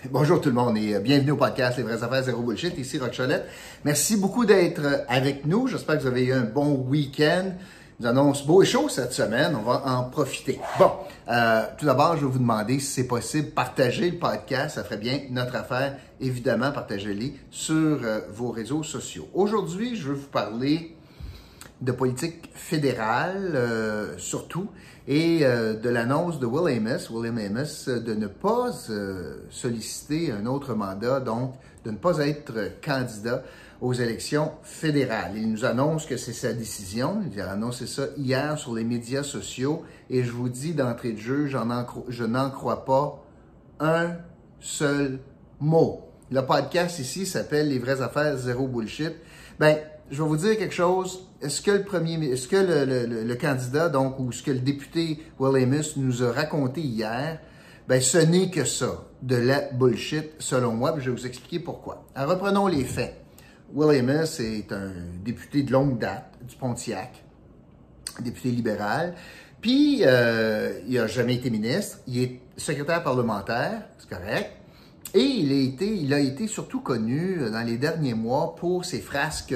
Bonjour tout le monde et bienvenue au podcast Les vraies affaires zéro bullshit. Ici Rock Cholette. Merci beaucoup d'être avec nous. J'espère que vous avez eu un bon week-end. nous annonce beau et chaud cette semaine. On va en profiter. Bon, euh, tout d'abord, je vais vous demander si c'est possible, partager le podcast. Ça ferait bien notre affaire. Évidemment, partagez-les sur euh, vos réseaux sociaux. Aujourd'hui, je veux vous parler de politique fédérale, euh, surtout, et euh, de l'annonce de Will Amos, William Amos, de ne pas euh, solliciter un autre mandat, donc de ne pas être candidat aux élections fédérales. Il nous annonce que c'est sa décision. Il a annoncé ça hier sur les médias sociaux et je vous dis d'entrée de jeu, je n'en crois pas un seul mot. Le podcast ici s'appelle Les vraies affaires zéro bullshit. Ben, je vais vous dire quelque chose. Est-ce que le premier, est-ce que le, candidat, donc, ou ce que le député Will Amos nous a raconté hier, ben, ce n'est que ça, de la bullshit, selon moi, je vais vous expliquer pourquoi. Alors, reprenons les faits. Will Amos est un député de longue date du Pontiac, député libéral, puis euh, il n'a jamais été ministre, il est secrétaire parlementaire, c'est correct, et il a été, il a été surtout connu dans les derniers mois pour ses frasques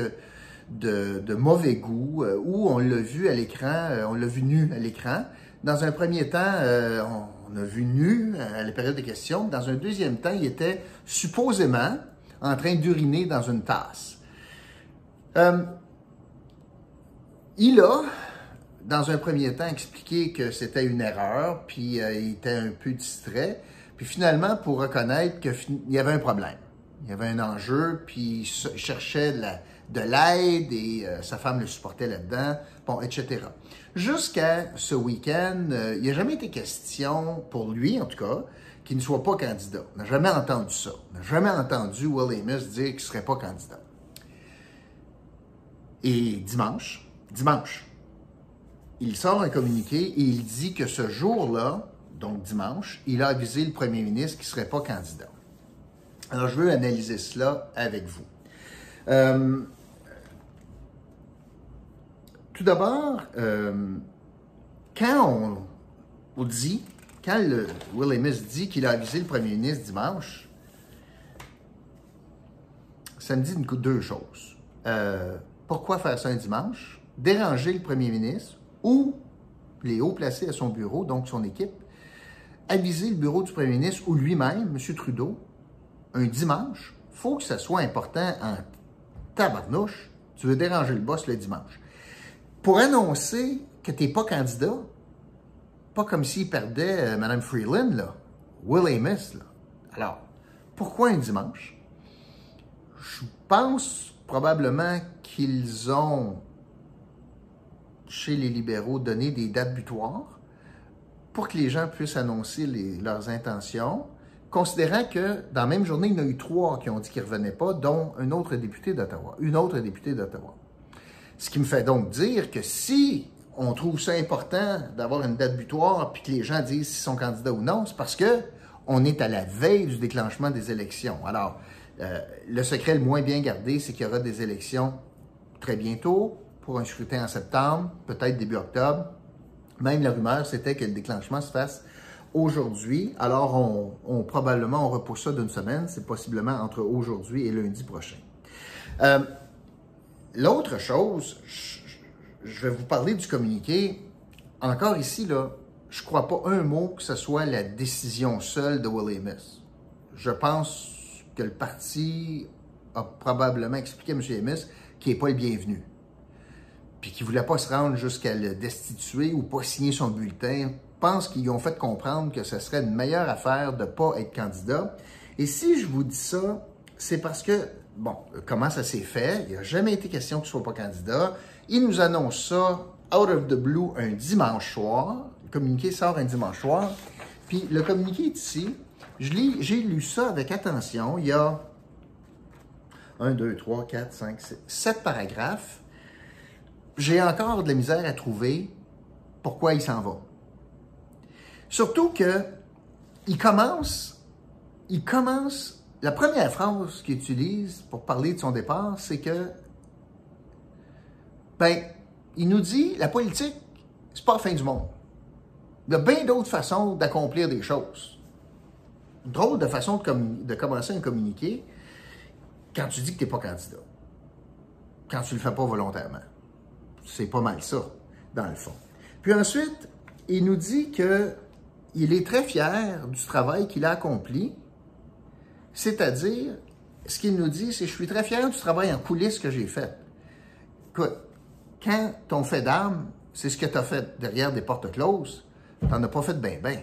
de, mauvais goût, euh, où on l'a vu à l'écran, euh, on l'a vu nu à l'écran. Dans un premier temps, euh, on, a vu nu à la période des questions. Dans un deuxième temps, il était supposément en train d'uriner dans une tasse. il a, dans un premier temps, expliqué que c'était une erreur, puis il était un peu distrait. Puis finalement, pour reconnaître qu'il y avait un problème. Il y avait un enjeu, puis il cherchait la, de l'aide et euh, sa femme le supportait là-dedans, bon, etc. Jusqu'à ce week-end, euh, il n'a jamais été question, pour lui en tout cas, qu'il ne soit pas candidat. On n'a jamais entendu ça. On n'a jamais entendu Will Amos dire qu'il ne serait pas candidat. Et dimanche, dimanche, il sort un communiqué et il dit que ce jour-là, donc dimanche, il a avisé le premier ministre qu'il ne serait pas candidat. Alors, je veux analyser cela avec vous. Euh, tout d'abord, euh, quand on, dit, quand le, Will Amos dit qu'il a avisé le premier ministre dimanche, ça me dit deux choses. Euh, pourquoi faire ça un dimanche? Déranger le premier ministre ou les hauts placés à son bureau, donc son équipe, aviser le bureau du premier ministre ou lui-même, M. Trudeau, un dimanche, faut que ça soit important en tabarnouche, tu veux déranger le boss le dimanche. Pour annoncer que tu n'es pas candidat, pas comme s'il perdait euh, Mme Freeland, là, Will Amos. Là. Alors, pourquoi un dimanche? Je pense probablement qu'ils ont, chez les libéraux, donné des dates butoirs pour que les gens puissent annoncer leurs intentions considérant que dans la même journée, il y en a eu trois qui ont dit qu'ils ne revenaient pas, dont un autre député d'Ottawa, une autre députée d'Ottawa. Ce qui me fait donc dire que si on trouve ça important d'avoir une date butoir puis que les gens disent s'ils sont candidats ou non, c'est parce que on est à la veille du déclenchement des élections. Alors, euh, le secret le moins bien gardé, c'est qu'il y aura des élections très bientôt pour un scrutin en septembre, peut-être début octobre. Même la rumeur, c'était que le déclenchement se fasse aujourd'hui. Alors, on, probablement, on repousse ça d'une semaine. C'est possiblement entre aujourd'hui et lundi prochain. Euh, l'autre chose, je, vais vous parler du communiqué. Encore ici, là, je ne crois pas un mot que ce soit la décision seule de Will Amos. Je pense que le parti a probablement expliqué à M. Amos qu'il n'est pas le bienvenu. Puis qu'il ne voulait pas se rendre jusqu'à le destituer ou pas signer son bulletin pense qu'ils ont fait comprendre que ce serait une meilleure affaire de ne pas être candidat. Et si je vous dis ça, c'est parce que, bon, comment ça s'est fait? Il n'a jamais été question qu'il ne soit pas candidat. Il nous annonce ça out of the blue un dimanche soir. Le communiqué sort un dimanche soir. Puis le communiqué est ici. J'ai lu ça avec attention. Il y a 1, 2, 3, 4, 5, 6, 7 paragraphes. J'ai encore de la misère à trouver pourquoi il s'en va. Surtout que il commence, il commence, la première phrase qu'il utilise pour parler de son départ, c'est que, ben, il nous dit, la politique, c'est pas la fin du monde. Il y a bien d'autres façons d'accomplir des choses. drôle de façon de, commencer un communiqué quand tu dis que tu n'es pas candidat. Quand tu ne le fais pas volontairement. C'est pas mal ça, dans le fond. Puis ensuite, il nous dit qu'il est très fier du travail qu'il a accompli, c'est-à-dire, ce qu'il nous dit, c'est je suis très fier du travail en coulisses que j'ai fait. Écoute, quand ton fait d'armes, c'est ce que tu as fait derrière des portes closes, tu n'en as pas fait bien, bien.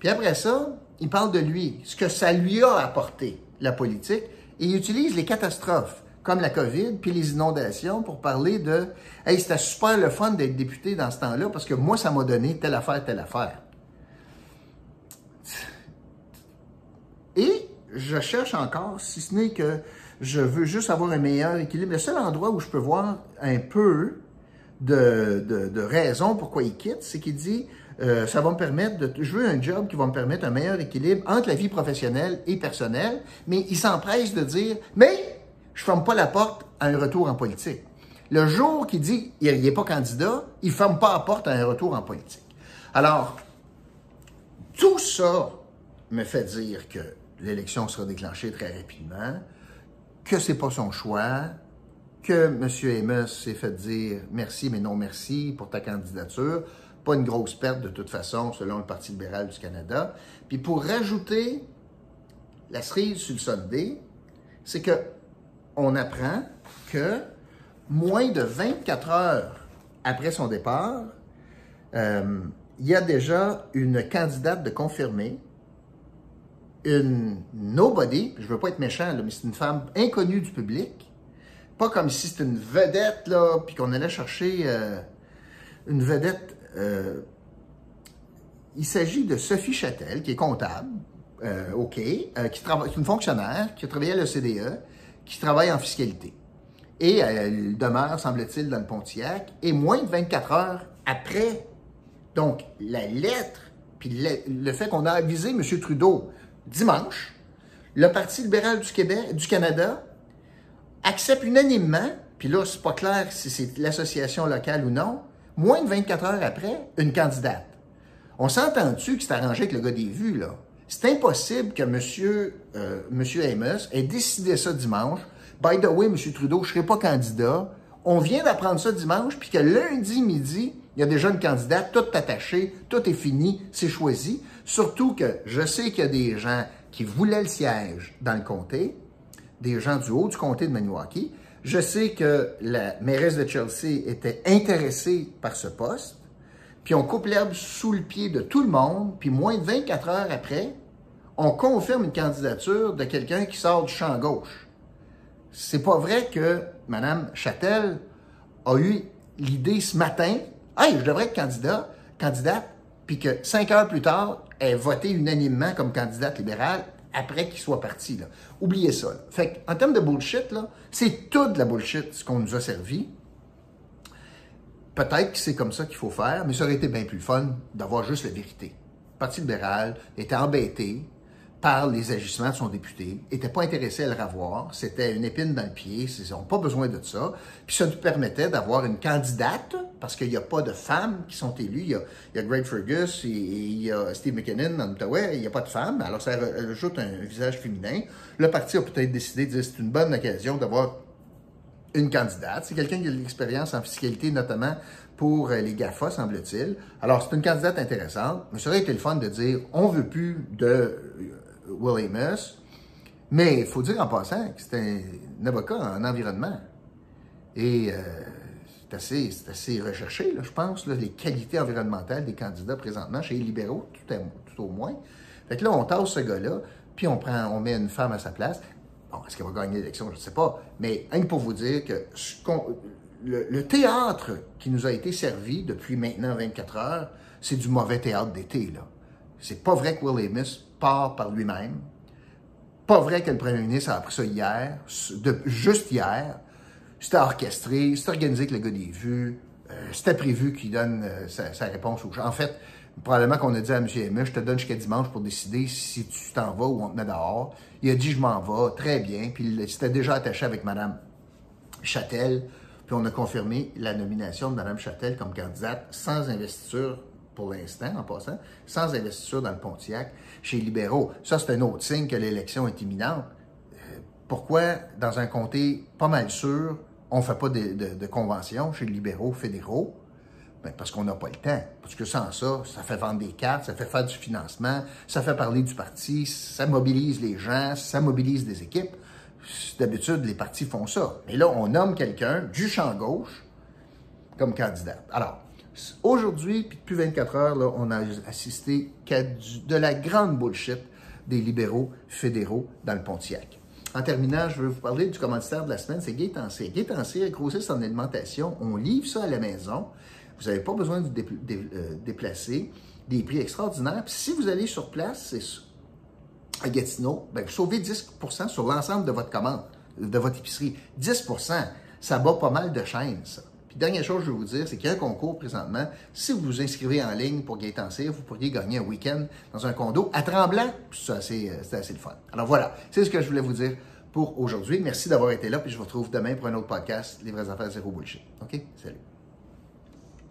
Puis après ça, il parle de lui, ce que ça lui a apporté, la politique, et il utilise les catastrophes comme la COVID, puis les inondations, pour parler de Hey, c'était super le fun d'être député dans ce temps-là, parce que moi, ça m'a donné telle affaire, telle affaire. Et je cherche encore, si ce n'est que je veux juste avoir un meilleur équilibre. Le seul endroit où je peux voir un peu de, de, raison pourquoi il quitte, c'est qu'il dit euh, ça va me permettre de. Je veux un job qui va me permettre un meilleur équilibre entre la vie professionnelle et personnelle, mais il s'empresse de dire Mais je ne ferme pas la porte à un retour en politique. Le jour qu'il dit qu'il n'est pas candidat, il ne ferme pas la porte à un retour en politique. Alors, tout ça me fait dire que l'élection sera déclenchée très rapidement, que ce n'est pas son choix, que M. Amos s'est fait dire merci, mais non merci pour ta candidature. Pas une grosse perte de toute façon, selon le Parti libéral du Canada. Puis pour rajouter la cerise sur le Sunday, c'est que on apprend que moins de 24 heures après son départ, euh, il y a déjà une candidate de confirmée, une nobody, je veux pas être méchant, mais c'est une femme inconnue du public, pas comme si c'était une vedette, là, puis qu'on allait chercher euh, une vedette. Euh, il s'agit de Sophie Châtel, qui est comptable, OK, qui, travaille, qui est une fonctionnaire, qui a travaillé à l'OCDE, qui travaille en fiscalité. Et elle demeure, semble-t-il, dans le Pontiac, et moins de 24 heures après. Donc, la lettre, puis le, fait qu'on a avisé M. Trudeau dimanche, le Parti libéral du Québec, du Canada, accepte unanimement, puis là, c'est pas clair si c'est l'association locale ou non, moins de 24 heures après, une candidate. On s'entend-tu que c'est arrangé avec le gars des vues, là? C'est impossible que M. Monsieur, euh, monsieur Amos ait décidé ça dimanche. By the way, M. Trudeau, je ne serai pas candidat. On vient d'apprendre ça dimanche, puis que lundi midi, il y a déjà une candidate, tout attaché, tout est fini, c'est choisi. Surtout que je sais qu'il y a des gens qui voulaient le siège dans le comté, des gens du haut du comté de Maniwaki. Je sais que la mairesse de Chelsea était intéressée par ce poste, puis on coupe l'herbe sous le pied de tout le monde, puis moins de 24 heures après, on confirme une candidature de quelqu'un qui sort du champ gauche. C'est pas vrai que Mme Châtel a eu l'idée ce matin, hey, je devrais être candidat, candidate, puis que cinq heures plus tard, elle voté unanimement comme candidate libérale après qu'il soit parti. Oubliez ça. En termes de bullshit, c'est tout de la bullshit ce qu'on nous a servi. Peut-être que c'est comme ça qu'il faut faire, mais ça aurait été bien plus fun d'avoir juste la vérité. Le Parti libéral était embêté par les agissements de son député, n'était pas intéressé à le revoir, c'était une épine dans le pied, ils n'ont pas besoin de ça. Puis ça nous permettait d'avoir une candidate, parce qu'il n'y a pas de femmes qui sont élues. Il y a, Greg Fergus, et, il y a Steve McKinnon dans l'Outaouais, il n'y a pas de femmes, alors ça rajoute un, visage féminin. Le parti a peut-être décidé de dire c'est une bonne occasion d'avoir une candidate. C'est quelqu'un qui a de l'expérience en fiscalité, notamment pour les GAFA, semble-t-il. Alors, c'est une candidate intéressante, mais ça aurait été le fun de dire on veut plus de Will Amos. Mais il faut dire en passant que c'est un, avocat en environnement. Et euh, c'est assez, assez, recherché, là, je pense, les qualités environnementales des candidats présentement chez les libéraux, tout, au moins. Fait que là, on tasse ce gars-là, puis on prend, on met une femme à sa place. Bon, est-ce qu'elle va gagner l'élection? Je ne sais pas. Mais rien que pour vous dire que le, le, théâtre qui nous a été servi depuis maintenant 24 heures, c'est du mauvais théâtre d'été. là. C'est pas vrai que Will Amos part par lui-même. Pas vrai que le premier ministre a appris ça hier, juste hier. C'était orchestré, c'était organisé avec le gars des vues. Euh, c'était prévu qu'il donne euh, sa, réponse aux gens. En fait, probablement qu'on a dit à M. Amos, je te donne jusqu'à dimanche pour décider si tu t'en vas ou on te met dehors. Il a dit, je m'en vais, très bien. Puis il s'était déjà attaché avec Mme Châtel. Puis on a confirmé la nomination de Mme Châtel comme candidate sans investiture pour l'instant, en passant, sans investiture dans le Pontiac chez libéraux. Ça, c'est un autre signe que l'élection est imminente. Euh, pourquoi, dans un comté pas mal sûr, on ne fait pas de, de convention chez les libéraux fédéraux? Ben, parce qu'on n'a pas le temps. Parce que sans ça, ça fait vendre des cartes, ça fait faire du financement, ça fait parler du parti, ça mobilise les gens, ça mobilise des équipes. D'habitude, les partis font ça. Mais là, on nomme quelqu'un du champ gauche comme candidat. Alors, aujourd'hui, puis depuis 24 heures, là, on a assisté qu'à de la grande bullshit des libéraux fédéraux dans le Pontiac. En terminant, je veux vous parler du commanditaire de la semaine, c'est. Gaëtan Cyr, grossiste en alimentation, on livre ça à la maison. Vous n'avez pas besoin de vous euh, déplacer. Des prix extraordinaires. Puis si vous allez sur place, c'est à Gatineau, ben, vous sauvez 10% sur l'ensemble de votre commande, de votre épicerie. 10% ça bat pas mal de chaînes, ça. Puis dernière chose que je veux vous dire, c'est qu'il y a un concours présentement. Si vous vous inscrivez en ligne pour Gaëtan Cyr, vous pourriez gagner un week-end dans un condo à Tremblant. C'est assez, euh, assez le fun. Alors voilà, c'est ce que je voulais vous dire pour aujourd'hui. Merci d'avoir été là, puis je vous retrouve demain pour un autre podcast, Les vraies affaires zéro bullshit. OK? Salut.